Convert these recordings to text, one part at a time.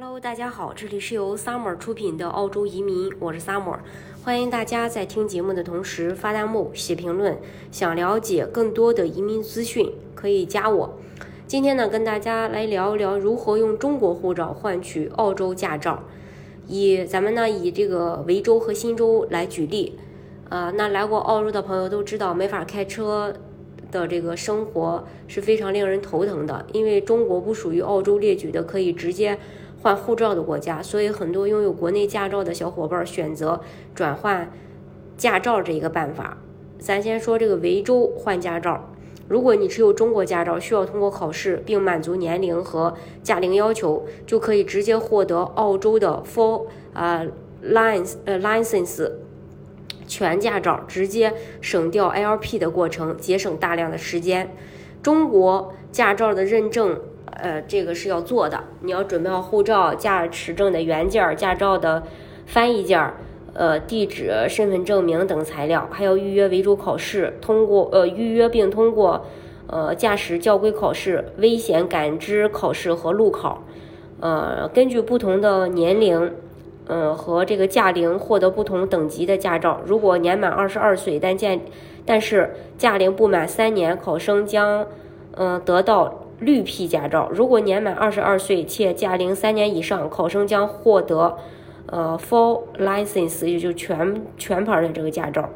Hello，大家好，这里是由 Summer 出品的澳洲移民，我是 Summer，欢迎大家在听节目的同时发弹幕、写评论。想了解更多的移民资讯，可以加我。今天呢，跟大家来聊一聊如何用中国护照换取澳洲驾照。以咱们呢以这个维州和新州来举例，呃，那来过澳洲的朋友都知道，没法开车的这个生活是非常令人头疼的，因为中国不属于澳洲列举的可以直接。换护照的国家，所以很多拥有国内驾照的小伙伴选择转换驾照这一个办法。咱先说这个维州换驾照，如果你持有中国驾照，需要通过考试并满足年龄和驾龄要求，就可以直接获得澳洲的 Full 啊 License 呃 License 全驾照，直接省掉 LP 的过程，节省大量的时间。中国驾照的认证。呃，这个是要做的。你要准备好护照、驾驶证的原件、驾照的翻译件、呃地址、身份证明等材料，还要预约维州考试，通过呃预约并通过呃驾驶教规考试、危险感知考试和路考。呃，根据不同的年龄，呃和这个驾龄获得不同等级的驾照。如果年满二十二岁，但驾但是驾龄不满三年，考生将嗯得到。绿皮驾照，如果年满二十二岁且驾龄三年以上，考生将获得呃 full license，也就全全牌的这个驾照。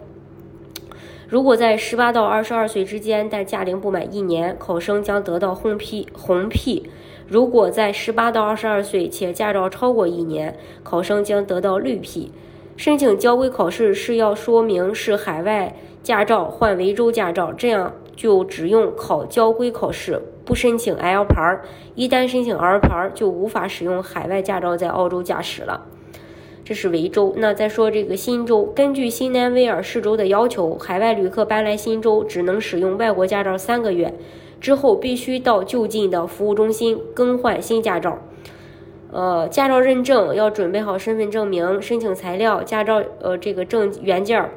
如果在十八到二十二岁之间，但驾龄不满一年，考生将得到红皮红皮。如果在十八到二十二岁且驾照超过一年，考生将得到绿皮。申请交规考试是要说明是海外驾照换维州驾照，这样就只用考交规考试。不申请 L 牌儿，一旦申请 L 牌儿，就无法使用海外驾照在澳洲驾驶了。这是维州。那再说这个新州，根据新南威尔士州的要求，海外旅客搬来新州只能使用外国驾照三个月，之后必须到就近的服务中心更换新驾照。呃，驾照认证要准备好身份证明、申请材料、驾照呃这个证原件儿。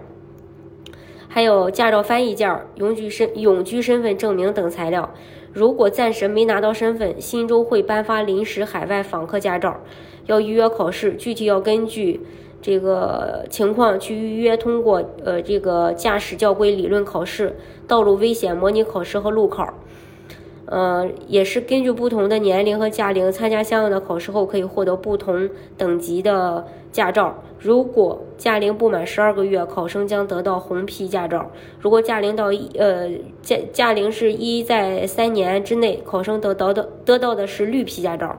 还有驾照翻译件、永居身永居身份证明等材料。如果暂时没拿到身份，新州会颁发临时海外访客驾照，要预约考试，具体要根据这个情况去预约。通过呃这个驾驶教规理论考试、道路危险模拟考试和路考。呃，也是根据不同的年龄和驾龄参加相应的考试后，可以获得不同等级的驾照。如果驾龄不满十二个月，考生将得到红皮驾照；如果驾龄到一呃驾驾龄是一在三年之内，考生得到的得到的是绿皮驾照。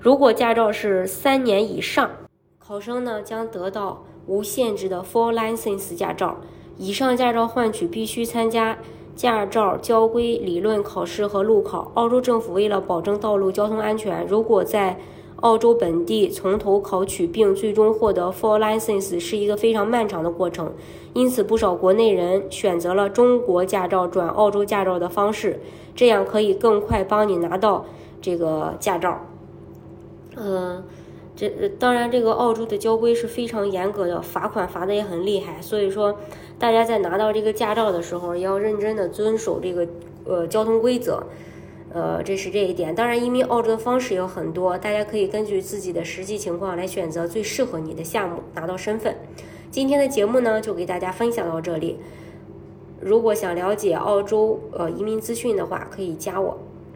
如果驾照是三年以上，考生呢将得到无限制的 Full License 驾照。以上驾照换取必须参加。驾照交规理论考试和路考，澳洲政府为了保证道路交通安全，如果在澳洲本地从头考取并最终获得 full license 是一个非常漫长的过程，因此不少国内人选择了中国驾照转澳洲驾照的方式，这样可以更快帮你拿到这个驾照。嗯。这当然，这个澳洲的交规是非常严格的，罚款罚的也很厉害。所以说，大家在拿到这个驾照的时候，要认真的遵守这个呃交通规则。呃，这是这一点。当然，移民澳洲的方式有很多，大家可以根据自己的实际情况来选择最适合你的项目，拿到身份。今天的节目呢，就给大家分享到这里。如果想了解澳洲呃移民资讯的话，可以加我。